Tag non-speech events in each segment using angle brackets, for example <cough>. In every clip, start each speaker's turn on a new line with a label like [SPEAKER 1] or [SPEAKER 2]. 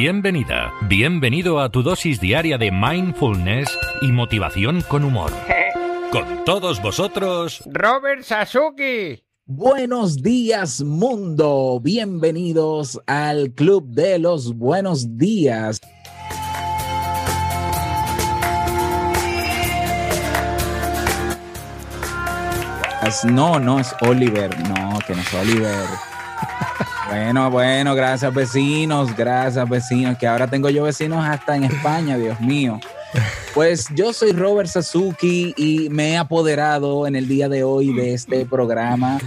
[SPEAKER 1] Bienvenida, bienvenido a tu dosis diaria de mindfulness y motivación con humor. <laughs> Con todos vosotros,
[SPEAKER 2] Robert Sasuki.
[SPEAKER 3] Buenos días mundo, bienvenidos al Club de los Buenos Días. No, no es Oliver, no, que no es Oliver. Bueno, bueno, gracias vecinos, gracias vecinos, que ahora tengo yo vecinos hasta en España, Dios mío. Pues yo soy Robert Sasuki y me he apoderado en el día de hoy de este programa,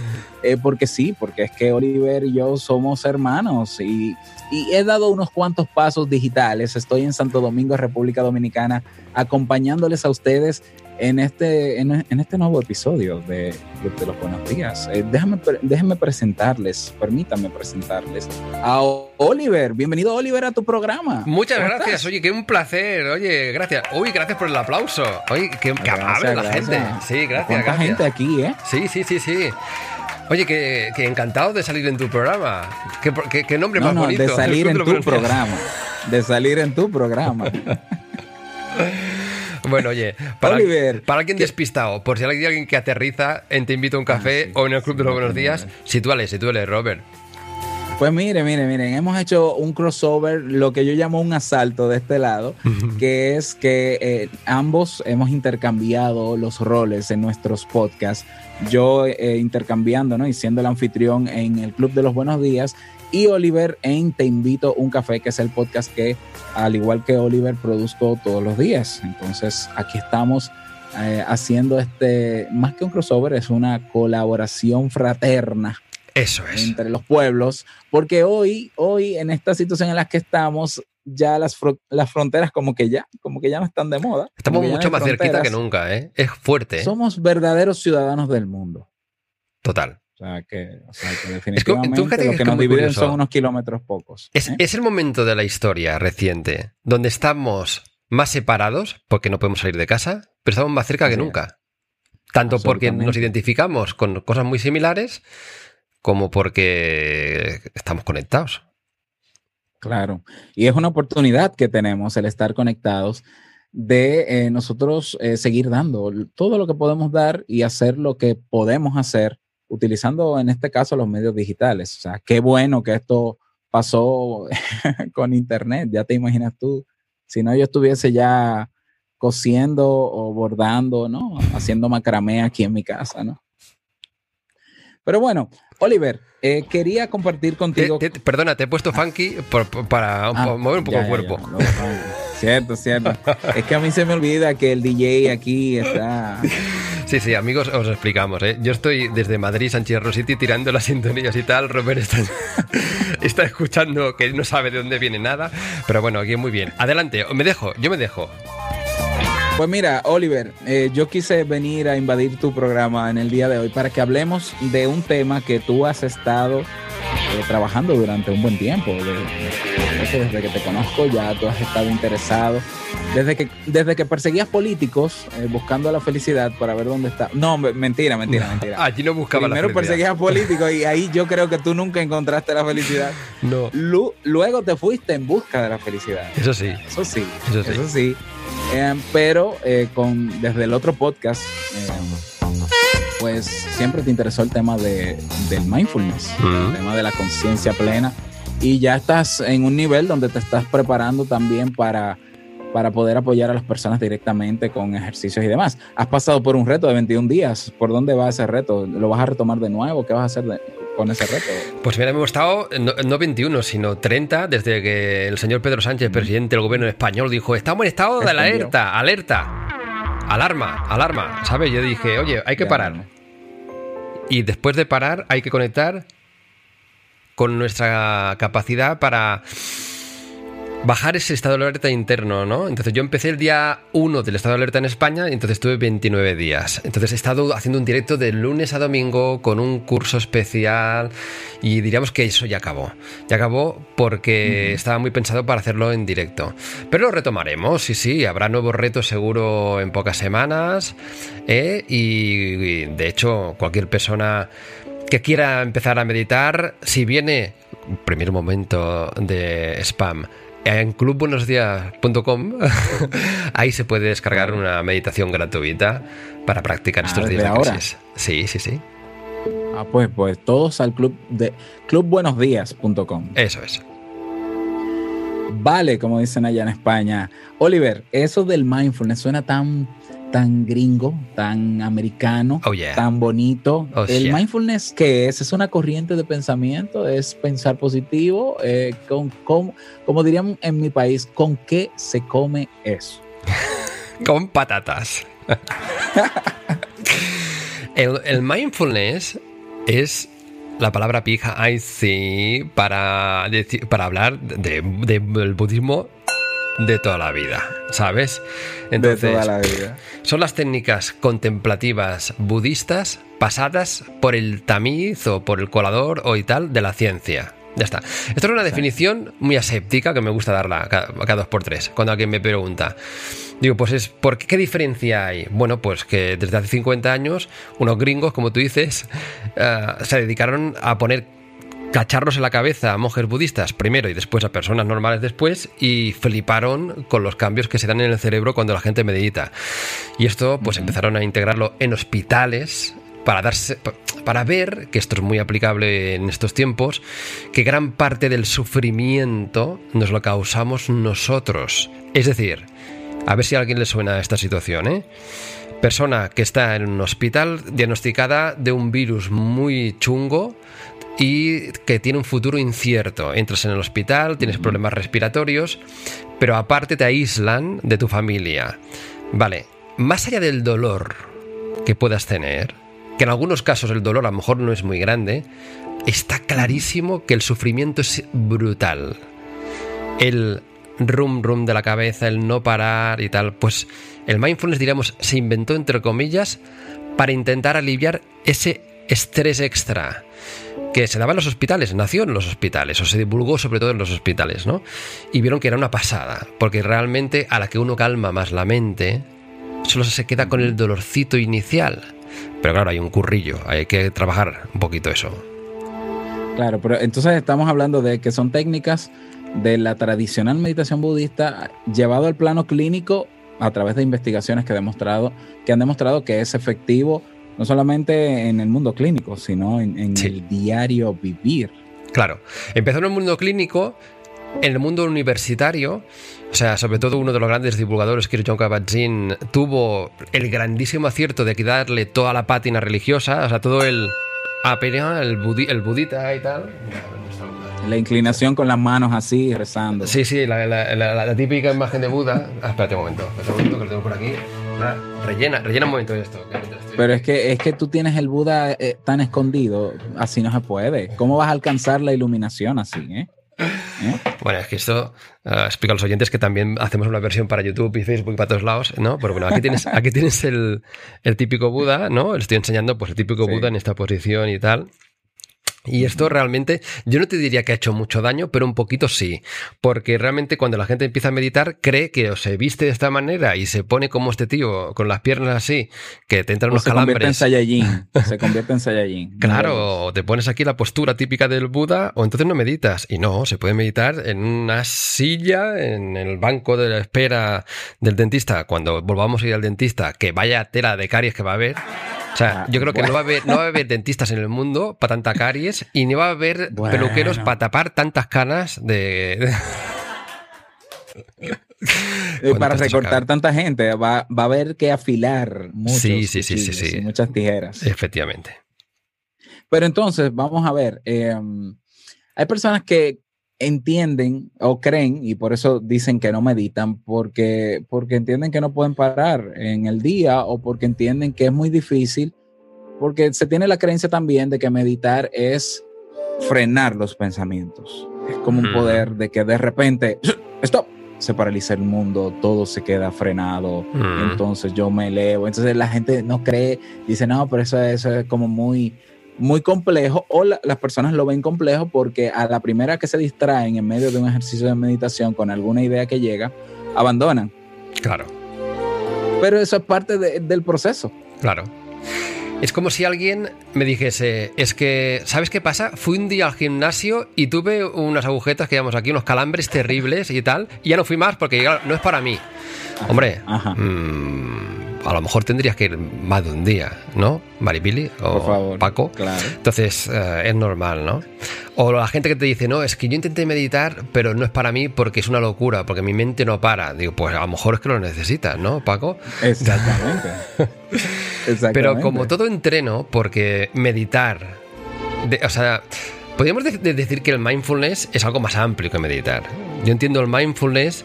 [SPEAKER 3] eh, porque sí, porque es que Oliver y yo somos hermanos y, y, he dado unos cuantos pasos digitales. Estoy en Santo Domingo, República Dominicana, acompañándoles a ustedes en este, en, en este nuevo episodio de Club de los Buenos Días. Eh, déjame, déjenme presentarles, permítanme presentarles a Oliver. Bienvenido, Oliver, a tu programa.
[SPEAKER 2] Muchas gracias. Estás? Oye, qué un placer. Oye, gracias. Uy, gracias por el aplauso. Oye, qué, qué amable la gente. Sí, gracias.
[SPEAKER 3] ¿Cuánta
[SPEAKER 2] gracias.
[SPEAKER 3] gente aquí, eh?
[SPEAKER 2] Sí, sí, sí, sí. Oye, que, que, encantado de salir en tu programa. ¿Qué, qué, qué nombre
[SPEAKER 3] no,
[SPEAKER 2] más
[SPEAKER 3] no,
[SPEAKER 2] bonito?
[SPEAKER 3] De salir <laughs> en tu programa. De salir en tu programa. <laughs>
[SPEAKER 2] Bueno, oye, <laughs> para,
[SPEAKER 3] Oliver,
[SPEAKER 2] para alguien despistado, por si hay alguien que aterriza en Te invito a un café ah, sí, o en el Club de los Buenos Días, sitúale, sitúale, Robert.
[SPEAKER 3] Pues mire, mire, miren, hemos hecho un crossover, lo que yo llamo un asalto de este lado, <laughs> que es que eh, ambos hemos intercambiado los roles en nuestros podcasts. Yo eh, intercambiando, ¿no? Y siendo el anfitrión en el Club de los Buenos Días y Oliver en Te invito a un café, que es el podcast que, al igual que Oliver, produzco todos los días. Entonces, aquí estamos eh, haciendo este, más que un crossover, es una colaboración fraterna.
[SPEAKER 2] Eso es.
[SPEAKER 3] Entre los pueblos, porque hoy, hoy en esta situación en la que estamos, ya las, fr las fronteras como que ya, como que ya no están de moda.
[SPEAKER 2] Estamos mucho más cerquita que nunca, ¿eh? Es fuerte.
[SPEAKER 3] Somos verdaderos ciudadanos del mundo.
[SPEAKER 2] Total.
[SPEAKER 3] Sea, que, o sea, que definitivamente es que, lo que nos dividen curioso. son unos kilómetros pocos.
[SPEAKER 2] Es,
[SPEAKER 3] ¿eh?
[SPEAKER 2] es, el momento de la historia reciente donde estamos más separados porque no podemos salir de casa, pero estamos más cerca que nunca. Tanto porque nos identificamos con cosas muy similares como porque estamos conectados.
[SPEAKER 3] Claro, y es una oportunidad que tenemos el estar conectados de eh, nosotros eh, seguir dando todo lo que podemos dar y hacer lo que podemos hacer utilizando en este caso los medios digitales. O sea, qué bueno que esto pasó <laughs> con Internet, ya te imaginas tú. Si no, yo estuviese ya cosiendo o bordando, ¿no? Haciendo macramé aquí en mi casa, ¿no? Pero bueno, Oliver, eh, quería compartir contigo.
[SPEAKER 2] Te, te, perdona, te he puesto funky por, por, para ah, mover un poco
[SPEAKER 3] ya,
[SPEAKER 2] el cuerpo.
[SPEAKER 3] Ya, ya, cierto, cierto. es que a mí se me olvida que el DJ aquí está.
[SPEAKER 2] Sí, sí, amigos, os explicamos. ¿eh? Yo estoy desde Madrid, Sánchez Rositi, tirando las sintonías y tal. Robert está, <laughs> está escuchando que no sabe de dónde viene nada. Pero bueno, aquí muy bien. Adelante, me dejo, yo me dejo.
[SPEAKER 3] Pues mira, Oliver, eh, yo quise venir a invadir tu programa en el día de hoy para que hablemos de un tema que tú has estado eh, trabajando durante un buen tiempo. De, de, desde que te conozco ya tú has estado interesado. Desde que, desde que perseguías políticos eh, buscando la felicidad para ver dónde está. No, mentira, mentira, mentira.
[SPEAKER 2] Allí no buscaba
[SPEAKER 3] Primero
[SPEAKER 2] la
[SPEAKER 3] perseguías políticos y ahí yo creo que tú nunca encontraste la felicidad. <laughs>
[SPEAKER 2] No.
[SPEAKER 3] Lu luego te fuiste en busca de la felicidad.
[SPEAKER 2] Eso sí.
[SPEAKER 3] Eso sí.
[SPEAKER 2] Eso sí.
[SPEAKER 3] Eso sí. Eh, pero eh, con, desde el otro podcast, eh, pues siempre te interesó el tema de, del mindfulness, uh -huh. el tema de la conciencia plena. Y ya estás en un nivel donde te estás preparando también para, para poder apoyar a las personas directamente con ejercicios y demás. Has pasado por un reto de 21 días. ¿Por dónde va ese reto? ¿Lo vas a retomar de nuevo? ¿Qué vas a hacer de, con ese reto?
[SPEAKER 2] Pues mira, ha estado no, no, 21, sino 30, desde que el señor Pedro Sánchez, presidente del gobierno español, dijo, estamos en estado de alerta, alerta, alarma, alarma, ¿sabes? Yo dije, oye, hay que parar. Y después de parar, hay que conectar con nuestra capacidad para bajar ese estado de alerta interno, ¿no? Entonces yo empecé el día 1 del estado de alerta en España y entonces estuve 29 días. Entonces he estado haciendo un directo de lunes a domingo con un curso especial y diríamos que eso ya acabó. Ya acabó porque estaba muy pensado para hacerlo en directo. Pero lo retomaremos, sí, sí, habrá nuevos retos seguro en pocas semanas ¿eh? y, y de hecho cualquier persona que quiera empezar a meditar, si viene, primer momento de spam, en clubbuenosdías.com <laughs> ahí se puede descargar una meditación gratuita para practicar estos
[SPEAKER 3] Ah,
[SPEAKER 2] días
[SPEAKER 3] ¿desde
[SPEAKER 2] de
[SPEAKER 3] ahora?
[SPEAKER 2] crisis. Sí, sí, sí.
[SPEAKER 3] Ah, pues, pues todos al club de clubbuenosdías.com.
[SPEAKER 2] Eso es.
[SPEAKER 3] Vale, como dicen allá en España. Oliver, eso del mindfulness suena tan, tan gringo, tan americano,
[SPEAKER 2] Oh, yeah.
[SPEAKER 3] tan bonito.
[SPEAKER 2] Oh,
[SPEAKER 3] ¿El
[SPEAKER 2] yeah.
[SPEAKER 3] mindfulness qué es? ¿Es una corriente de pensamiento? ¿Es pensar positivo? Eh, con, con- como dirían en mi país, ¿con qué se come eso? <laughs>
[SPEAKER 2] Con patatas. <laughs> el, el mindfulness es la palabra pija, ay sí, para, decir- para hablar de- de- del budismo de toda la vida, ¿sabes? Entonces,
[SPEAKER 3] de toda la vida.
[SPEAKER 2] son las técnicas contemplativas budistas pasadas por el tamiz o por el colador o y tal de la ciencia. Ya está. Esto es una definición muy aséptica que me gusta darla cada, cada dos por tres. Cuando alguien me pregunta, digo, pues es, ¿por qué, qué diferencia hay? Bueno, pues que desde hace 50 años, unos gringos, como tú dices, eh, se dedicaron a poner cacharros en la cabeza a monjes budistas primero y después a personas normales después y fliparon con los cambios que se dan en el cerebro cuando la gente medita. Y esto pues empezaron a integrarlo en hospitales para darse para ver que esto es muy aplicable en estos tiempos que gran parte del sufrimiento nos lo causamos nosotros. Es decir, a ver si a alguien le suena esta situación, ¿eh? Persona que está en un hospital diagnosticada de un virus muy chungo y que tiene un futuro incierto. Entras en el hospital, tienes problemas respiratorios, pero aparte te aíslan de tu familia. Vale, más allá del dolor que puedas tener, que en algunos casos el dolor a lo mejor no es muy grande, está clarísimo que el sufrimiento es brutal. El rum rum de la cabeza, el no parar y tal, pues el mindfulness, diríamos, se inventó entre comillas para intentar aliviar ese estrés extra que se daba en los hospitales, nació en los hospitales, o se divulgó sobre todo en los hospitales, ¿no? Y vieron que era una pasada, porque realmente a la que uno calma más la mente, solo se queda con el dolorcito inicial. Pero claro, hay un currillo, hay que trabajar un poquito eso.
[SPEAKER 3] Claro, pero entonces estamos hablando de que son técnicas de la tradicional meditación budista llevado al plano clínico a través de investigaciones que, demostrado, que han demostrado que es efectivo no solamente en el mundo clínico, sino en, en
[SPEAKER 2] Sí.
[SPEAKER 3] el diario vivir.
[SPEAKER 2] Claro, empezó en el mundo clínico, en el mundo universitario, o sea, sobre todo uno de los grandes divulgadores, John Kabat-Zinn, tuvo el grandísimo acierto de quitarle toda la pátina religiosa, o sea, todo el apenia, el, budi- el budita y tal.
[SPEAKER 3] La inclinación con las manos así, rezando.
[SPEAKER 2] Sí, sí, la, la- la- la típica imagen de Buda. Ah, espérate un momento, espérate un momento que lo tengo por aquí. Ah, Rellena, rellena un momento esto. que mientras estoy-
[SPEAKER 3] Pero es que, es que tú tienes el Buda eh, tan escondido, así no se puede. ¿Cómo vas a alcanzar la iluminación así? Eh? ¿Eh?
[SPEAKER 2] Bueno, es que esto eh, explica a los oyentes que también hacemos una versión para YouTube y Facebook y para todos lados, ¿no? Pero bueno, aquí tienes, aquí tienes el, el típico Buda, ¿no? Le estoy enseñando pues el típico
[SPEAKER 3] Sí.
[SPEAKER 2] Buda en esta posición y tal. Y esto realmente, yo no te diría que ha hecho mucho daño, pero un poquito sí. Porque realmente cuando la gente empieza a meditar, cree que o se viste de esta manera y se pone como este tío, con las piernas así, que te entran
[SPEAKER 3] O
[SPEAKER 2] unos
[SPEAKER 3] se convierte en. Saiyajin. <laughs> Se convierte en Saiyajin.
[SPEAKER 2] Claro, o te pones aquí la postura típica del Buda o entonces no meditas. Y no, se puede meditar en una silla, en el banco de la espera del dentista. Cuando volvamos a ir al dentista, que vaya tela de caries que va a haber. O sea, yo creo que no va, a haber, no va a haber dentistas en el mundo para tanta caries y ni va a haber
[SPEAKER 3] Bueno.
[SPEAKER 2] peluqueros para tapar tantas canas de... <laughs>
[SPEAKER 3] Para recortar tanta gente, va, va a haber que afilar muchos
[SPEAKER 2] Sí, sí, sí, sí, sí.
[SPEAKER 3] muchas tijeras.
[SPEAKER 2] Efectivamente.
[SPEAKER 3] Pero entonces, vamos a ver, eh, hay personas que entienden o creen, y por eso dicen que no meditan, porque, porque entienden que no pueden parar en el día o porque entienden que es muy difícil, porque se tiene la creencia también de que meditar es frenar los pensamientos. Es como un poder de que de repente, <clears throat> stop, se paraliza el mundo, todo se queda frenado, entonces yo me elevo. Entonces la gente no cree, dice, no, pero eso, eso es como muy, muy complejo, o la- las personas lo ven complejo porque a la primera que se distraen en medio de un ejercicio de meditación con alguna idea que llega, abandonan.
[SPEAKER 2] Claro.
[SPEAKER 3] Pero eso es parte de- del proceso.
[SPEAKER 2] Claro. Es como si alguien me dijese, es que, ¿sabes qué pasa? Fui un día al gimnasio y tuve unas agujetas que llamamos aquí, unos calambres terribles y tal, y ya no fui más porque no es para mí. Hombre, mmm, a lo mejor tendrías que ir más de un día, ¿no? Maribili o Paco.
[SPEAKER 3] Claro.
[SPEAKER 2] Entonces, eh, es normal, ¿no? O la gente que te dice, no, es que yo intenté meditar, pero no es para mí porque es una locura, porque mi mente no para. Digo, pues a lo mejor es que lo necesitas, ¿no, Paco?
[SPEAKER 3] Exactamente. <laughs>
[SPEAKER 2] Exactamente. Pero como todo entreno, porque meditar, o sea, podríamos decir que el mindfulness es algo más amplio que meditar. Yo entiendo el mindfulness,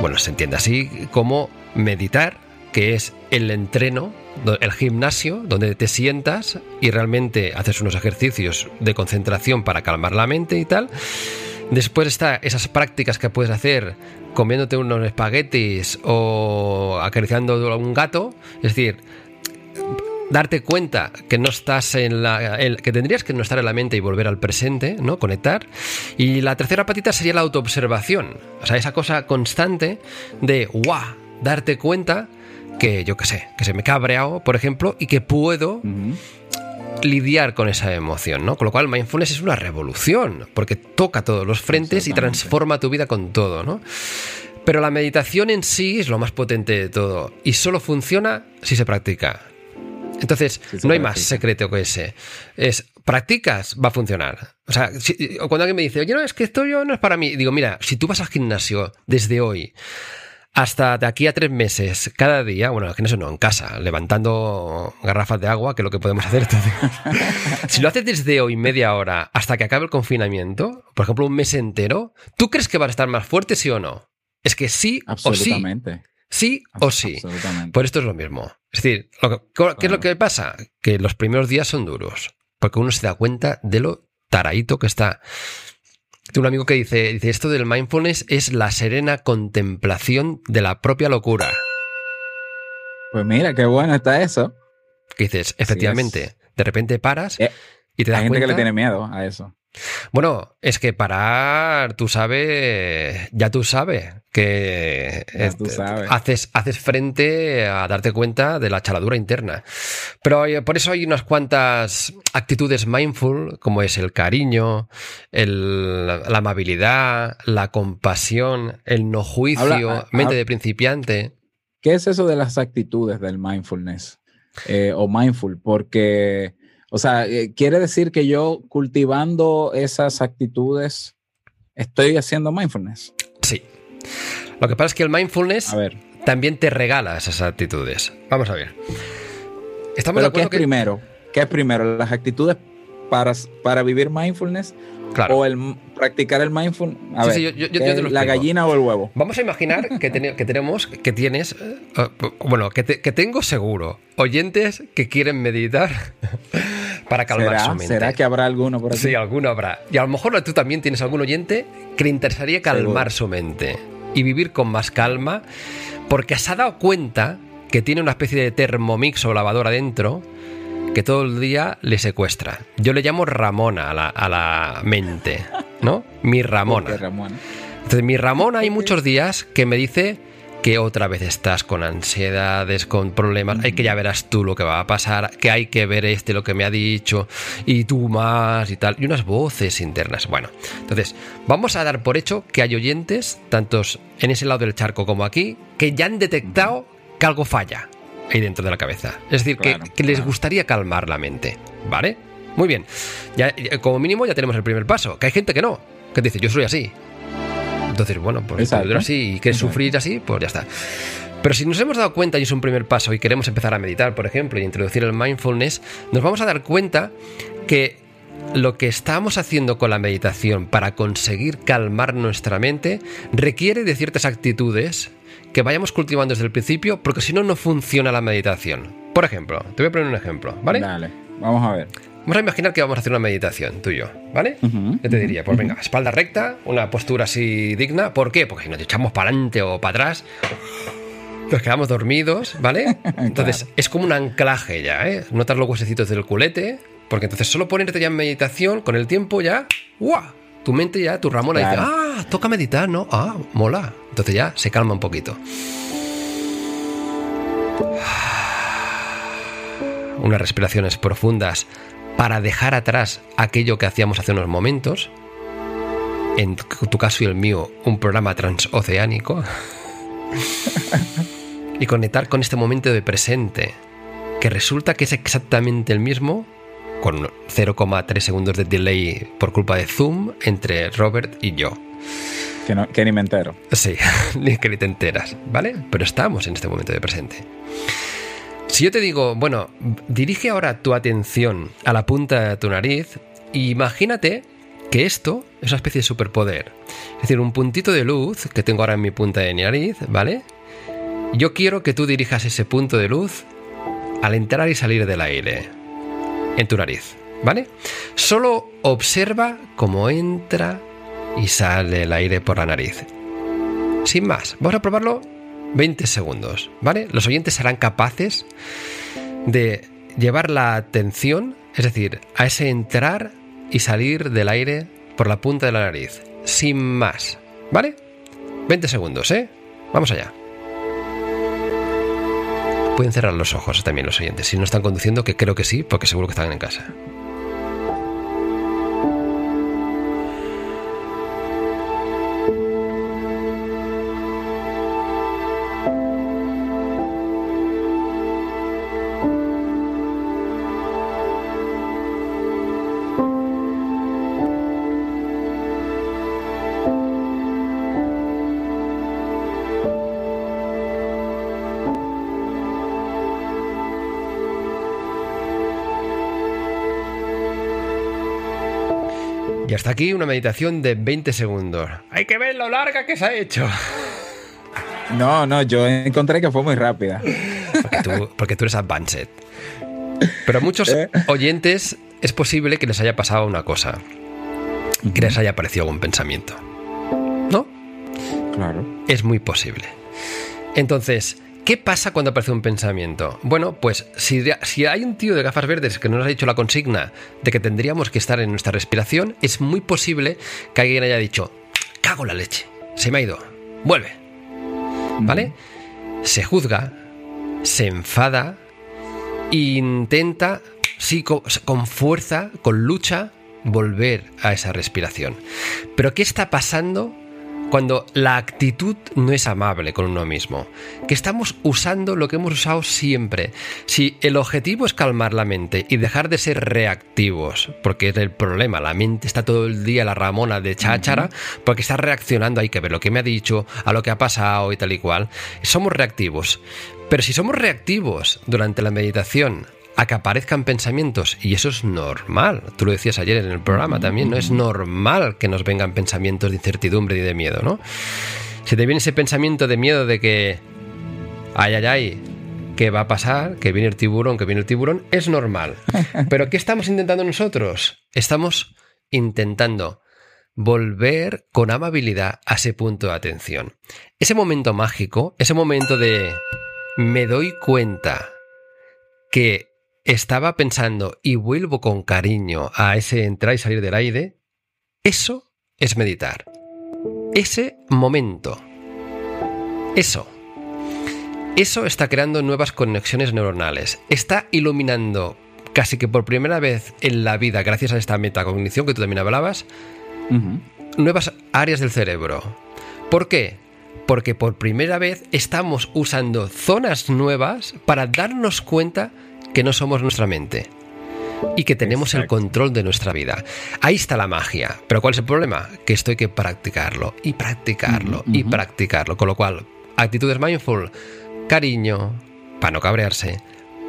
[SPEAKER 2] bueno, se entiende así como meditar, que es el entreno el gimnasio, donde te sientas y realmente haces unos ejercicios de concentración para calmar la mente y tal. Después está esas prácticas que puedes hacer comiéndote unos espaguetis o acariciando a un gato. Es decir, darte cuenta que no estás en la. que tendrías que no estar en la mente y volver al presente, ¿no? Conectar. Y la tercera patita sería la autoobservación. O sea, esa cosa constante de ¡guau! Darte cuenta que yo qué sé, que se me cabreado, por ejemplo, y que puedo lidiar con esa emoción, ¿no? Con lo cual mindfulness es una revolución, porque toca todos los frentes y transforma tu vida con todo, ¿no? Pero la meditación en sí es lo más potente de todo y solo funciona si se practica. Entonces, no hay más secreto que ese. Es, practicas, va a funcionar. O sea, cuando alguien me dice, oye, no, es que esto yo no es para mí, digo, mira, si tú vas al gimnasio desde hoy hasta de aquí a tres meses, cada día, bueno, que no no, en casa, levantando garrafas de agua, que es lo que podemos hacer. <laughs> si lo haces desde hoy media hora hasta que acabe el confinamiento, por ejemplo, un mes entero, ¿tú crees que vas a estar más fuerte, sí o no? Es que sí o sí. Sí o sí. Por esto es lo mismo. Es decir, ¿qué es lo que pasa? Que los primeros días son duros, porque uno se da cuenta de lo taradito que está. Tengo un amigo que dice, dice, esto del mindfulness es la serena contemplación de la propia locura.
[SPEAKER 3] Pues mira, qué bueno está eso.
[SPEAKER 2] Que dices, efectivamente, de repente paras eh, y te das
[SPEAKER 3] Hay gente
[SPEAKER 2] que
[SPEAKER 3] le tiene miedo a eso.
[SPEAKER 2] Bueno, es que parar, tú sabes, ya tú sabes que Haces, haces frente a darte cuenta de la chaladura interna. Pero eh, por eso hay unas cuantas actitudes mindful, como es el cariño, la amabilidad, la compasión, el no juicio, ah, mente de principiante.
[SPEAKER 3] ¿Qué es eso de las actitudes del mindfulness eh, o mindful? Porque o sea, eh, quiere decir que yo cultivando esas actitudes estoy haciendo mindfulness.
[SPEAKER 2] Sí. Lo que pasa es que el mindfulness también te regala esas actitudes. Vamos a ver.
[SPEAKER 3] Estamos ¿qué es primero? ¿Qué es primero? ¿Las actitudes para, para vivir mindfulness o el practicar el mindfulness. A ver, la gallina o el huevo.
[SPEAKER 2] Vamos a imaginar que, que tenemos, que tienes, eh, bueno, que, que, tengo seguro oyentes que quieren meditar para calmar su mente.
[SPEAKER 3] ¿Será que habrá alguno por aquí?
[SPEAKER 2] Sí, alguno habrá. Y a lo mejor tú también tienes algún oyente que le interesaría calmar su mente y vivir con más calma, porque se ha dado cuenta que tiene una especie de termomix o lavadora dentro que todo el día le secuestra. Yo le llamo Ramona a la, mente, ¿no? Mi <laughs> Ramona. Entonces, mi Ramona hay muchos días que me dice que otra vez estás con ansiedades, con problemas, hay que ya verás tú lo que va a pasar, que hay que ver este lo que me ha dicho, y tú más y tal, y unas voces internas. Bueno, entonces, vamos a dar por hecho que hay oyentes, tantos en ese lado del charco como aquí, que ya han detectado que algo falla ahí dentro de la cabeza. Es decir, que, les gustaría calmar la mente, ¿vale? Muy bien. Ya, como mínimo ya tenemos el primer paso, que hay gente que no, que dice, yo soy así. Entonces, bueno, pues así y quieres sufrir así, pues ya está. Pero si nos hemos dado cuenta y es un primer paso y queremos empezar a meditar, por ejemplo, y introducir el mindfulness, nos vamos a dar cuenta que lo que estamos haciendo con la meditación para conseguir calmar nuestra mente requiere de ciertas actitudes que vayamos cultivando desde el principio, porque si no, no funciona la meditación. Por ejemplo, te voy a poner un ejemplo, ¿vale?
[SPEAKER 3] Dale, vamos a ver.
[SPEAKER 2] Vamos a imaginar que vamos a hacer una meditación, tú y yo, ¿vale? yo te diría, pues venga, espalda recta, una postura así digna. ¿Por qué? Porque si nos echamos para adelante o para atrás, nos quedamos dormidos, ¿vale? <laughs> Entonces, es como un anclaje ya, ¿eh? Notas los huesecitos del culete, porque entonces solo ponerte ya en meditación, con el tiempo ya, ¡guau! Tu mente ya, tu Ramona dice, ah, toca meditar, ¿no? Ah, mola. Entonces ya se calma un poquito. <sighs> unas respiraciones profundas para dejar atrás aquello que hacíamos hace unos momentos. En tu caso y el mío, un programa transoceánico. <laughs> y conectar con este momento de presente, que resulta que es exactamente el mismo, con 0,3 segundos de delay por culpa de Zoom entre Robert y yo.
[SPEAKER 3] Que, ni me entero.
[SPEAKER 2] Sí, <laughs> ni que ni te enteras, ¿vale? Pero estamos en este momento de presente. Si yo te digo, bueno, dirige ahora tu atención a la punta de tu nariz, imagínate que esto es una especie de superpoder. Es decir, un puntito de luz que tengo ahora en mi punta de nariz, ¿vale? Yo quiero que tú dirijas ese punto de luz al entrar y salir del aire en tu nariz, ¿vale? Solo observa cómo entra y sale el aire por la nariz. Sin más, vamos a probarlo 20 segundos, ¿vale? Los oyentes serán capaces de llevar la atención, es decir, a ese entrar y salir del aire por la punta de la nariz, sin más, ¿vale? 20 segundos, ¿eh? Vamos allá. Pueden cerrar los ojos también los oyentes, si no están conduciendo, que creo que sí, porque seguro que están en casa. Hasta aquí una meditación de 20 segundos. Hay que ver lo larga que se ha hecho.
[SPEAKER 3] No, no, yo encontré que fue muy rápida.
[SPEAKER 2] Porque tú, eres advanced. Pero a muchos ¿Eh? oyentes es posible que les haya pasado una cosa. Que les haya aparecido algún pensamiento. ¿No?
[SPEAKER 3] Claro.
[SPEAKER 2] Es muy posible. Entonces, ¿Qué pasa cuando aparece un pensamiento? Bueno, pues si, si, hay un tío de gafas verdes que nos ha dicho la consigna de que tendríamos que estar en nuestra respiración, es muy posible que alguien haya dicho, cago la leche, se me ha ido, vuelve. ¿Vale? Se juzga, se enfada, intenta, sí, con fuerza, con lucha, volver a esa respiración. Pero ¿qué está pasando cuando la actitud no es amable con uno mismo, que estamos usando lo que hemos usado siempre. Si el objetivo es calmar la mente y dejar de ser reactivos, porque es el problema, la mente está todo el día la ramona de cháchara, porque está reaccionando, hay que ver lo que me ha dicho, a lo que ha pasado y tal y cual. Somos reactivos. Pero si somos reactivos durante la meditación a que aparezcan pensamientos, y eso es normal, tú lo decías ayer en el programa también, ¿no? Es normal que nos vengan pensamientos de incertidumbre y de miedo, ¿no? Si te viene ese pensamiento de miedo de que, ay, ay, ay, ¿qué va a pasar? Que viene el tiburón, que viene el tiburón, es normal. <laughs> Pero ¿qué estamos intentando nosotros? Estamos intentando volver con amabilidad a ese punto de atención. Ese momento mágico, ese momento de me doy cuenta que estaba pensando y vuelvo con cariño a ese entrar y salir del aire, eso es meditar. Ese momento. Eso. Eso está creando nuevas conexiones neuronales. Está iluminando casi que por primera vez en la vida, gracias a esta metacognición que tú también hablabas, nuevas áreas del cerebro. ¿Por qué? Porque por primera vez estamos usando zonas nuevas para darnos cuenta que no somos nuestra mente y que tenemos el control de nuestra vida. Ahí está la magia. Pero ¿cuál es el problema? Que esto hay que practicarlo y practicarlo y practicarlo. Con lo cual, actitudes mindful, cariño, para no cabrearse,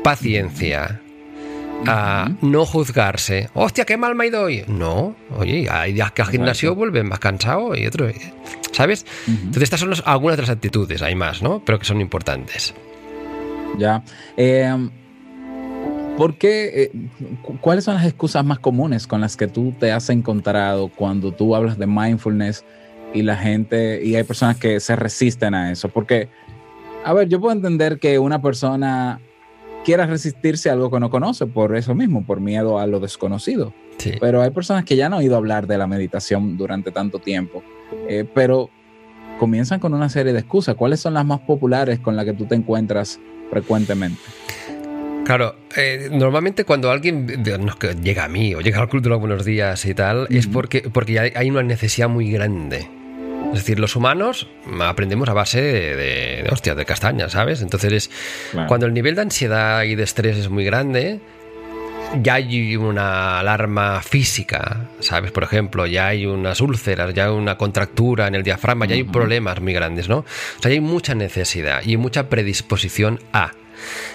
[SPEAKER 2] paciencia, a no juzgarse. Hostia, qué mal me ha ido hoy. No, oye, hay días que al gimnasio vuelven más cansado y otro. ¿Sabes? Entonces, estas son algunas de las actitudes, hay más, ¿no? Pero que son importantes.
[SPEAKER 3] Ya. Eh, ¿Por qué? Eh, ¿Cuáles son las excusas más comunes con las que tú te has encontrado cuando tú hablas de mindfulness y la gente, y hay personas que se resisten a eso? Porque, a ver, yo puedo entender que una persona quiera resistirse a algo que no conoce por eso mismo, por miedo a lo desconocido. Pero hay personas que ya han oído hablar de la meditación durante tanto tiempo, eh, pero comienzan con una serie de excusas. ¿Cuáles son las más populares con las que tú te encuentras frecuentemente?
[SPEAKER 2] Claro, eh, normalmente cuando alguien llega a mí o llega al club de los buenos días y tal, es porque, porque hay una necesidad muy grande. Es decir, los humanos aprendemos a base de, de, hostias, de castañas, ¿sabes? Entonces, cuando el nivel de ansiedad y de estrés es muy grande, ya hay una alarma física, ¿sabes? Por ejemplo, ya hay unas úlceras, ya hay una contractura en el diafragma, ya hay problemas muy grandes, ¿no? O sea, hay mucha necesidad y mucha predisposición a.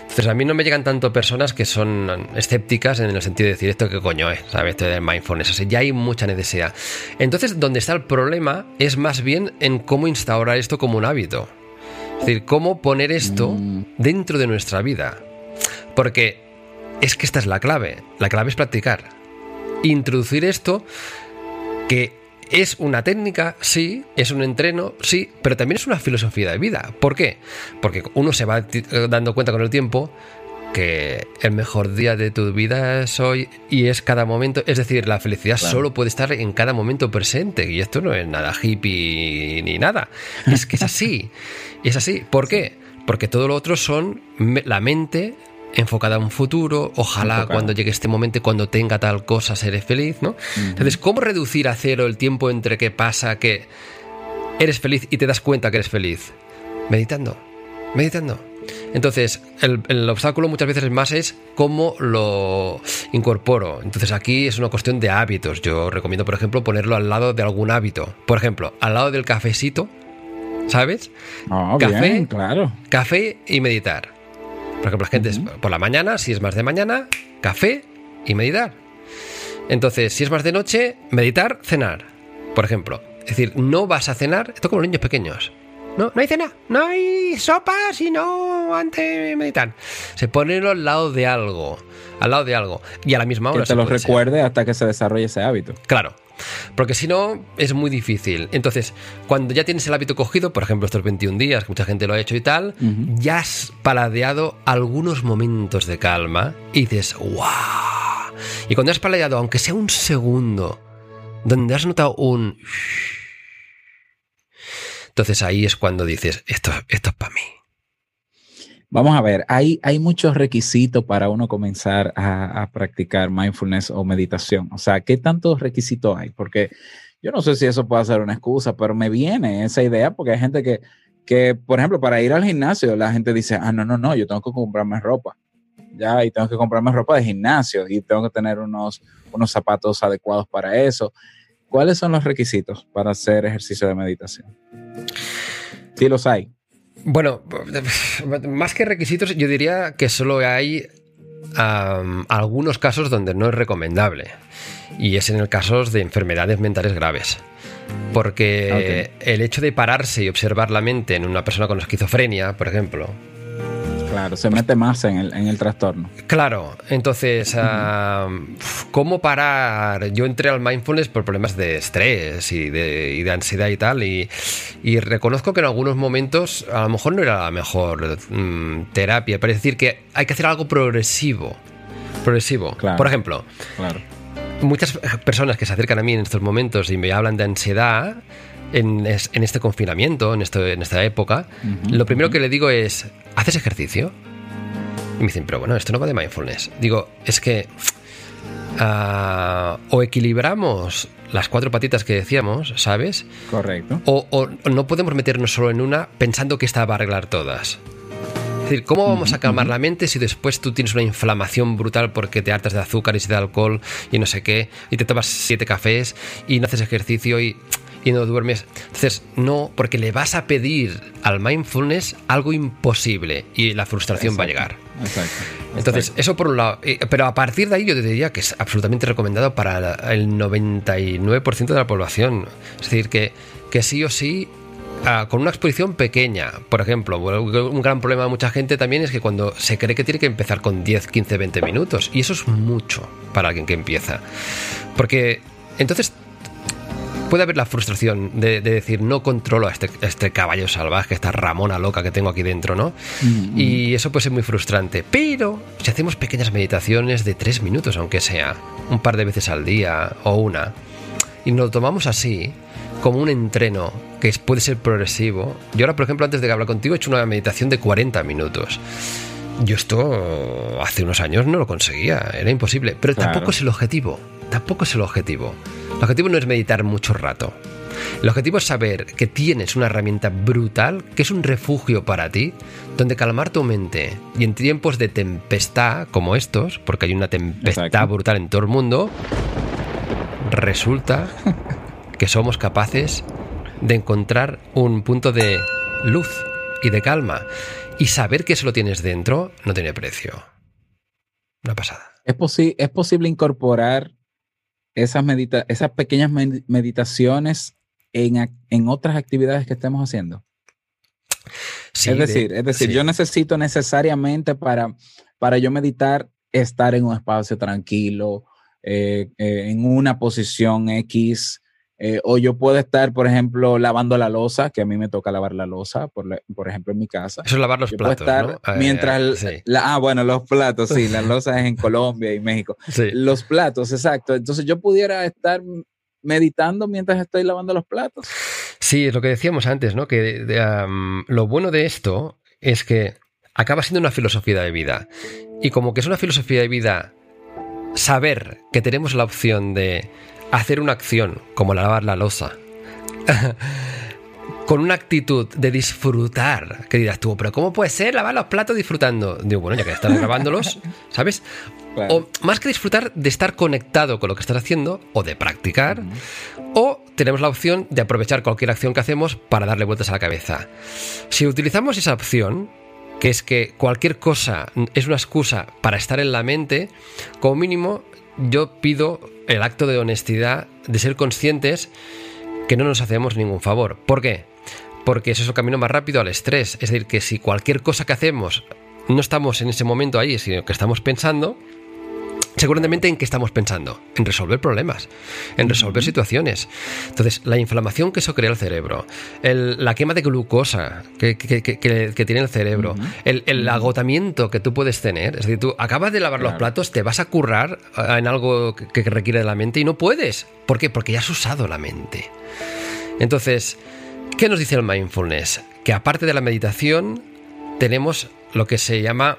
[SPEAKER 2] Entonces a mí no me llegan tanto personas que son escépticas en el sentido de decir esto que coño es, ¿sabes? Esto del mindfulness, o sea, ya hay mucha necesidad. Entonces, donde está el problema es más bien en cómo instaurar esto como un hábito. Es decir, cómo poner esto mm. dentro de nuestra vida. Porque es que esta es la clave. La clave es practicar. Introducir esto que es una técnica, sí, es un entreno, sí, pero también es una filosofía de vida. ¿Por qué? Porque uno se va dando cuenta con el tiempo que el mejor día de tu vida es hoy y es cada momento. Es decir, la felicidad solo puede estar en cada momento presente. Y esto no es nada hippie ni nada. Es que es así. es así. ¿Por qué? Porque todo lo otro son la mente, enfocada a un futuro, ojalá cuando llegue este momento, cuando tenga tal cosa, seré feliz, ¿no? Entonces, ¿cómo reducir a cero el tiempo entre que pasa que eres feliz y te das cuenta que eres feliz? Meditando, meditando. Entonces, el, obstáculo muchas veces más es cómo lo incorporo. Entonces, aquí es una cuestión de hábitos. Yo recomiendo, por ejemplo, ponerlo al lado de algún hábito. Por ejemplo, al lado del cafecito, ¿sabes?
[SPEAKER 3] Ah, café, claro.
[SPEAKER 2] Café y meditar. Por ejemplo, la gente es por la mañana, si es más de mañana, café y meditar. Entonces, si es más de noche, meditar, cenar. Por ejemplo. Es decir, no vas a cenar, esto como los niños pequeños. No, no hay cena, no hay sopa, sino antes de meditar. Se pone al lado de algo, al lado de algo. Y a la misma hora.
[SPEAKER 3] Que te lo recuerde hasta que se desarrolle ese hábito.
[SPEAKER 2] Claro. Porque si no, es muy difícil. Entonces, cuando ya tienes el hábito cogido, por ejemplo, estos 21 días, que mucha gente lo ha hecho y tal, ya has paladeado algunos momentos de calma y dices, ¡wow! Y cuando has paladeado, aunque sea un segundo, donde has notado un... Entonces ahí es cuando dices, esto, esto es para mí.
[SPEAKER 3] Vamos a ver, hay, hay muchos requisitos para uno comenzar a, practicar mindfulness o meditación. O sea, ¿qué tantos requisitos hay? Porque yo no sé si eso puede ser una excusa, pero me viene esa idea porque hay gente que, que, por ejemplo, para ir al gimnasio, la gente dice, ah, no, no, no, yo tengo que comprarme ropa. Ya, y tengo que comprarme ropa de gimnasio y tengo que tener unos, unos zapatos adecuados para eso. ¿Cuáles son los requisitos para hacer ejercicio de meditación? Sí los hay.
[SPEAKER 2] Bueno, <laughs> más que requisitos, yo diría que solo hay algunos casos donde no es recomendable. Y es en el caso de enfermedades mentales graves. Porque el hecho de pararse y observar la mente en una persona con esquizofrenia, por ejemplo,
[SPEAKER 3] Claro, se mete más en el, en el trastorno.
[SPEAKER 2] Claro, entonces, ah, ¿cómo parar? Yo entré al mindfulness por problemas de estrés y de, ansiedad y tal, y, reconozco que en algunos momentos a lo mejor no era la mejor mm, terapia, pero es decir que hay que hacer algo progresivo. Progresivo. Por ejemplo, muchas personas que se acercan a mí en estos momentos y me hablan de ansiedad, en, este confinamiento, en, en esta época, lo primero que le digo es, ¿haces ejercicio? Y me dicen, pero bueno, esto no va de mindfulness. Digo, es que ah, o equilibramos las cuatro patitas que decíamos, ¿sabes?
[SPEAKER 3] Correcto.
[SPEAKER 2] O, no podemos meternos solo en una pensando que esta va a arreglar todas. Es decir, ¿cómo vamos a calmar la mente si después tú tienes una inflamación brutal porque te hartas de azúcar y de alcohol y no sé qué, y te tomas siete cafés y no haces ejercicio y y no duermes. Entonces, no, porque le vas a pedir al mindfulness algo imposible y la frustración va a llegar. Exacto. Entonces, eso por un lado. Pero a partir de ahí yo te diría que es absolutamente recomendado para el 99% de la población. Es decir, que, que sí o sí ah, con una exposición pequeña. Por ejemplo, un gran problema de mucha gente también es que cuando se cree que tiene que empezar con 10, 15, 20 minutos. Y eso es mucho para alguien que empieza. Porque entonces puede haber la frustración de, decir, no controlo a este, este, caballo salvaje, esta ramona loca que tengo aquí dentro, ¿no? Mm-hmm. Y eso puede ser muy frustrante. Pero si hacemos pequeñas meditaciones de tres minutos, aunque sea, un par de veces al día o una, y nos lo tomamos así, como un entreno que puede ser progresivo. Yo ahora, por ejemplo, antes de hablar contigo, he hecho una meditación de 40 minutos. Yo esto hace unos años no lo conseguía, era imposible, pero
[SPEAKER 3] Claro.
[SPEAKER 2] tampoco es el objetivo, tampoco es el objetivo. El objetivo no es meditar mucho rato. El objetivo es saber que tienes una herramienta brutal, que es un refugio para ti, donde calmar tu mente. Y en tiempos de tempestad como estos, porque hay una tempestad
[SPEAKER 3] Exacto.
[SPEAKER 2] brutal en todo el mundo, resulta <laughs> que somos capaces de encontrar un punto de luz y de calma. Y saber que eso lo tienes dentro no tiene precio. Una pasada.
[SPEAKER 3] ¿Es, posi- es posible incorporar esas, medita esas pequeñas med- meditaciones en, en otras actividades que estemos haciendo?
[SPEAKER 2] Sí,
[SPEAKER 3] es
[SPEAKER 2] de-
[SPEAKER 3] decir, es decir,
[SPEAKER 2] sí.
[SPEAKER 3] yo necesito necesariamente para, para yo meditar estar en un espacio tranquilo, eh, eh, en una posición X, eh, o yo puedo estar, por ejemplo, lavando la losa, que a mí me toca lavar la losa, por, la- por ejemplo, en mi casa.
[SPEAKER 2] Eso es lavar los
[SPEAKER 3] Yo puedo
[SPEAKER 2] platos,
[SPEAKER 3] estar
[SPEAKER 2] ¿no? Eh,
[SPEAKER 3] mientras,
[SPEAKER 2] sí,
[SPEAKER 3] la- ah, bueno, los platos, sí, las <laughs> losas es en Colombia y México.
[SPEAKER 2] sí.
[SPEAKER 3] Los platos, exacto. Entonces yo pudiera estar meditando mientras estoy lavando los platos.
[SPEAKER 2] Sí, es lo que decíamos antes, ¿no? Que de, lo bueno de esto es que acaba siendo una filosofía de vida. Y como que es una filosofía de vida, saber que tenemos la opción de hacer una acción como lavar la losa, <laughs> con una actitud de disfrutar, que dirás tú, pero ¿cómo puede ser lavar los platos disfrutando? Digo, bueno, ya que estás lavándolos, <laughs> ¿sabes?
[SPEAKER 3] Claro.
[SPEAKER 2] O más que disfrutar de estar conectado con lo que estás haciendo o de practicar, o tenemos la opción de aprovechar cualquier acción que hacemos para darle vueltas a la cabeza. Si utilizamos esa opción, que es que cualquier cosa es una excusa para estar en la mente, como mínimo yo pido el acto de honestidad de ser conscientes que no nos hacemos ningún favor. ¿Por qué? Porque eso es el camino más rápido al estrés. Es decir, que si cualquier cosa que hacemos no estamos en ese momento ahí, sino que estamos pensando, seguramente en qué estamos pensando, en resolver problemas, en resolver situaciones. Entonces, la inflamación que eso crea el cerebro, el- la quema de glucosa que, que- que- que- que tiene el cerebro, el, el agotamiento que tú puedes tener, es decir, tú acabas de lavar los platos, te vas a currar ah, en algo que, que requiere de la mente y no puedes. ¿Por qué? Porque ya has usado la mente. Entonces, ¿qué nos dice el mindfulness? Que aparte de la meditación, tenemos lo que se llama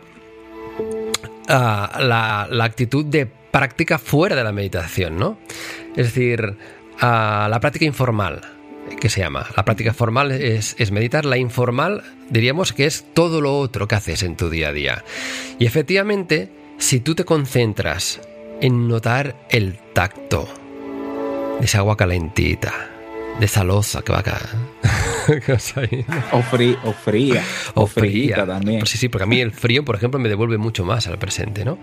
[SPEAKER 2] ah, la, actitud de práctica fuera de la meditación, ¿no? Es decir, ah, la práctica informal, que se llama. La práctica formal es, es meditar, la informal diríamos que es todo lo otro que haces en tu día a día. Y efectivamente, si tú te concentras en notar el tacto de esa agua calentita, de esa loza que va acá.
[SPEAKER 3] O, frí- o fría. O, frita también.
[SPEAKER 2] Pues sí, sí, porque a mí el frío, por ejemplo, me devuelve mucho más al presente, ¿no?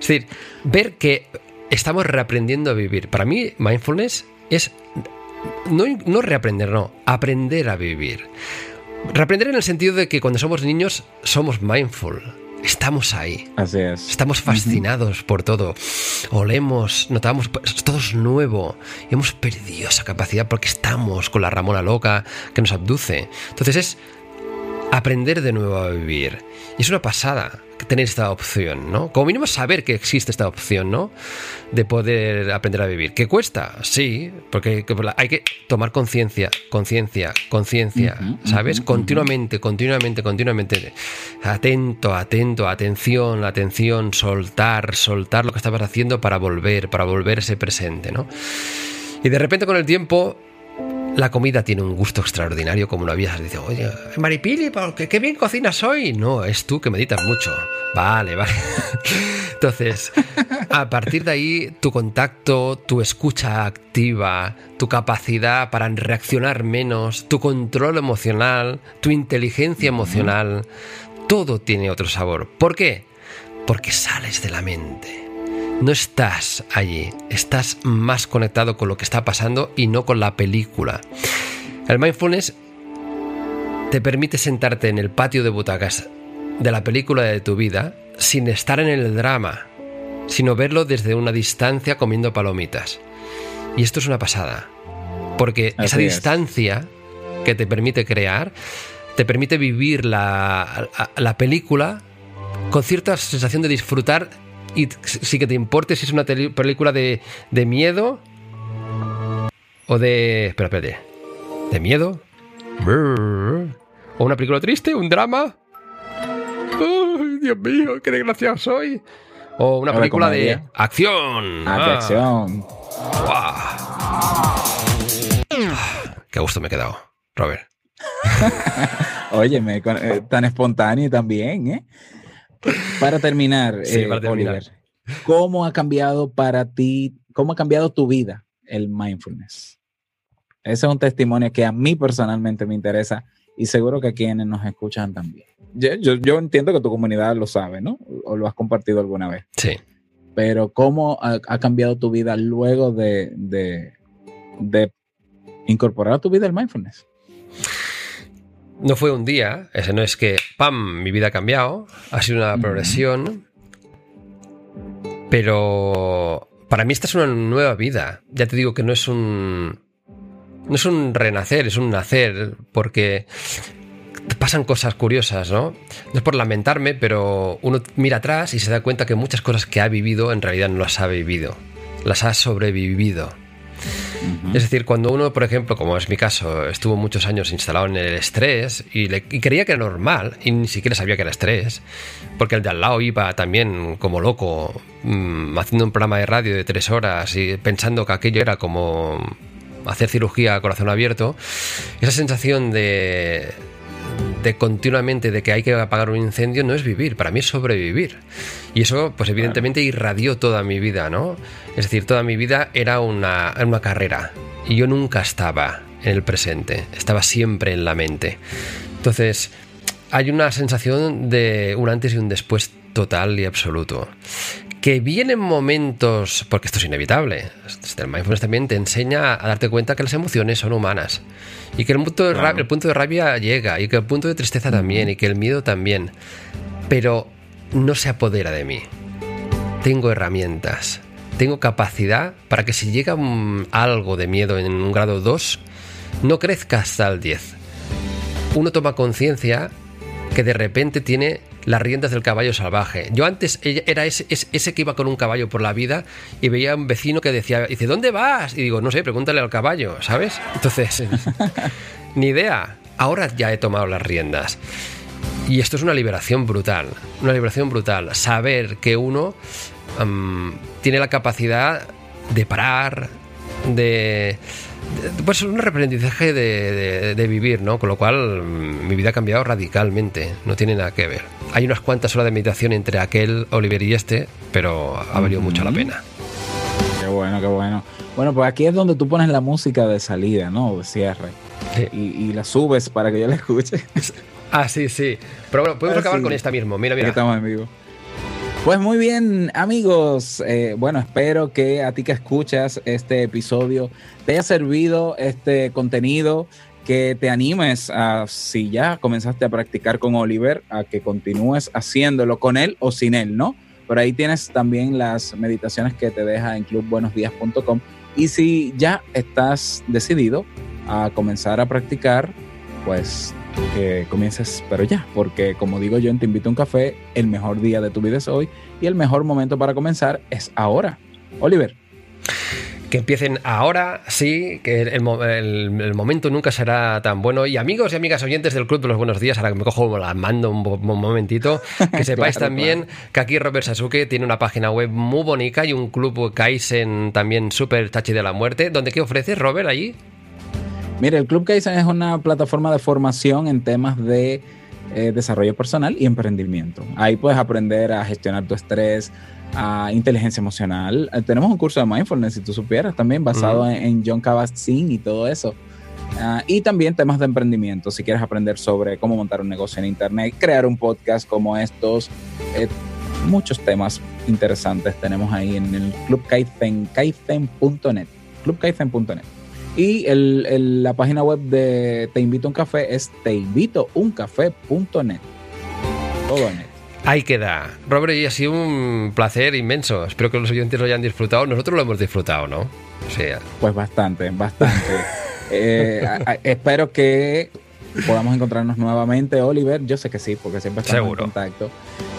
[SPEAKER 2] Es decir, ver que estamos reaprendiendo a vivir. Para mí, mindfulness es no, no reaprender, no, aprender a vivir. Reaprender en el sentido de que cuando somos niños somos mindful. Estamos ahí.
[SPEAKER 3] Así es.
[SPEAKER 2] Estamos fascinados por todo. Olemos, notamos, pues, todo es nuevo. Y hemos perdido esa capacidad porque estamos con la Ramona loca que nos abduce. Entonces es aprender de nuevo a vivir. Y es una pasada tener esta opción, ¿no? Como mínimo saber que existe esta opción, ¿no? De poder aprender a vivir. ¿Qué cuesta? Sí, porque hay que tomar conciencia, conciencia, conciencia, ¿sabes? continuamente, continuamente, continuamente. Atento, atento, atención, atención, soltar, soltar lo que estabas haciendo para volver, para volver ese presente, ¿no? Y de repente con el tiempo la comida tiene un gusto extraordinario, como lo habías dicho. Oye, Maripili, ¿por qué, qué bien cocinas hoy. No, es tú que meditas mucho. Vale, vale. <laughs> Entonces, a partir de ahí, tu contacto, tu escucha activa, tu capacidad para reaccionar menos, tu control emocional, tu inteligencia emocional, todo tiene otro sabor. ¿Por qué? Porque sales de la mente no estás allí, estás más conectado con lo que está pasando y no con la película. El mindfulness te permite sentarte en el patio de butacas de la película de tu vida sin estar en el drama, sino verlo desde una distancia comiendo palomitas. Y esto es una pasada, porque
[SPEAKER 3] Así
[SPEAKER 2] esa
[SPEAKER 3] es.
[SPEAKER 2] distancia que te permite crear, te permite vivir la, la película con cierta sensación de disfrutar y sí que te importe si es una película de, de miedo o de... Espera, espérate. ¿De miedo? ¿O una película triste? ¿Un drama? Ay, Dios mío, qué desgraciado soy. O una película de acción.
[SPEAKER 3] Ah, de acción.
[SPEAKER 2] Qué gusto me he quedado, Robert. <laughs>
[SPEAKER 3] Óyeme, eh, tan espontáneo también, ¿eh? Para terminar,
[SPEAKER 2] sí, para
[SPEAKER 3] eh, Oliver, ¿cómo ha cambiado para ti, cómo ha cambiado tu vida el mindfulness? Ese es un testimonio que a mí personalmente me interesa y seguro que a quienes nos escuchan también. Yo, entiendo que tu comunidad lo sabe, ¿no? O lo has compartido alguna vez.
[SPEAKER 2] Sí.
[SPEAKER 3] Pero ¿cómo ha, cambiado tu vida luego de, de, de incorporar a tu vida el mindfulness?
[SPEAKER 2] No fue un día, ese no es que, ¡pam!, mi vida ha cambiado, ha sido una progresión, pero para mí esta es una nueva vida. Ya te digo que no es un... No es un renacer, es un nacer, porque pasan cosas curiosas, ¿no? No es por lamentarme, pero uno mira atrás y se da cuenta que muchas cosas que ha vivido en realidad no las ha vivido, las ha sobrevivido. Es decir, cuando uno, por ejemplo, como es mi caso, estuvo muchos años instalado en el estrés y, creía que era normal y ni siquiera sabía que era estrés, porque el de al lado iba también como loco mm, haciendo un programa de radio de tres horas y pensando que aquello era como hacer cirugía a corazón abierto, esa sensación de, de continuamente de que hay que apagar un incendio no es vivir, para mí es sobrevivir. Y eso, pues evidentemente irradió toda mi vida, ¿no? Es decir, toda mi vida era una, una carrera y yo nunca estaba en el presente, estaba siempre en la mente. Entonces, hay una sensación de un antes y un después total y absoluto que vienen momentos, porque esto es inevitable, el mindfulness también te enseña a darte cuenta que las emociones son humanas y que el punto, de rabia, el punto de rabia llega y que el punto de tristeza también y que el miedo también, pero no se apodera de mí. Tengo herramientas, tengo capacidad para que si llega algo de miedo en un grado 2, no crezca hasta el 10. Uno toma conciencia que de repente tiene las riendas del caballo salvaje. Yo antes era ese, ese, que iba con un caballo por la vida y veía a un vecino que decía, dice, ¿dónde vas? Y digo, no sé, pregúntale al caballo, ¿sabes? Entonces, <laughs> ni idea. Ahora ya he tomado las riendas. Y esto es una liberación brutal, una liberación brutal. Saber que uno tiene la capacidad de parar, de, pues un aprendizaje de, vivir, ¿no? Con lo cual mi vida ha cambiado radicalmente, no tiene nada que ver. Hay unas cuantas horas de meditación entre aquel Oliver y este, pero ha valido mucho la pena.
[SPEAKER 3] Qué bueno, qué bueno. Bueno, pues aquí es donde tú pones la música de salida, ¿no? De cierre. Y, la subes para que yo la escuche.
[SPEAKER 2] ah, sí, sí. Pero bueno, podemos ah, acabar con esta mismo. Mira, mira.
[SPEAKER 3] estamos en vivo. Pues muy bien, amigos. Eh, bueno, espero que a ti que escuchas este episodio te haya servido este contenido, que te animes a, si ya comenzaste a practicar con Oliver, a que continúes haciéndolo con él o sin él, ¿no? Pero ahí tienes también las meditaciones que te deja en clubbuenosdías.com. Y si ya estás decidido a comenzar a practicar, pues que comiences, pero ya, porque como digo yo en Te invito a un café, el mejor día de tu vida es hoy y el mejor momento para comenzar es ahora. Oliver.
[SPEAKER 2] Que empiecen ahora, sí, que el, momento nunca será tan bueno. Y amigos y amigas oyentes del Club de los Buenos Días, ahora que me cojo la mando un, momentito, que <laughs> sepáis también que aquí Robert Sasuke tiene una página web muy bonita y un club Kaizen también súper tachi de la muerte. ¿Dónde qué ofreces, Robert, allí?
[SPEAKER 3] Mire, el Club Kaizen es una plataforma de formación en temas de eh, desarrollo personal y emprendimiento. Ahí puedes aprender a gestionar tu estrés, a inteligencia emocional. Eh, tenemos un curso de mindfulness, si tú supieras, también basado en, John Kabat-Zinn y todo eso. Ah, y también temas de emprendimiento, si quieres aprender sobre cómo montar un negocio en Internet, crear un podcast como estos, eh, muchos temas interesantes tenemos ahí en el Club Kaizen, kaizen.net, clubkaizen.net. Y la página web de Te Invito a un Café es teinvitouncafé.net. Todo net.
[SPEAKER 2] Ahí queda. Robert, y ha sido un placer inmenso. Espero que los oyentes lo hayan disfrutado. Nosotros lo hemos disfrutado, ¿no? O sea.
[SPEAKER 3] Pues bastante, bastante. <laughs> Eh, espero que podamos encontrarnos nuevamente, Oliver. Yo sé que sí, porque siempre estamos en contacto.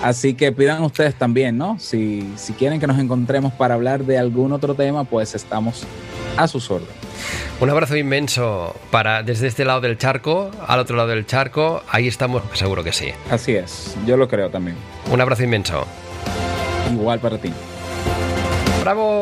[SPEAKER 3] Así que pidan ustedes también, ¿no? Si, si quieren que nos encontremos para hablar de algún otro tema, pues estamos a sus órdenes.
[SPEAKER 2] Un abrazo inmenso para desde este lado del charco al otro lado del charco. Ahí estamos, seguro que sí.
[SPEAKER 3] Así es, yo lo creo también.
[SPEAKER 2] Un abrazo inmenso.
[SPEAKER 3] Igual para ti.
[SPEAKER 2] ¡Bravo!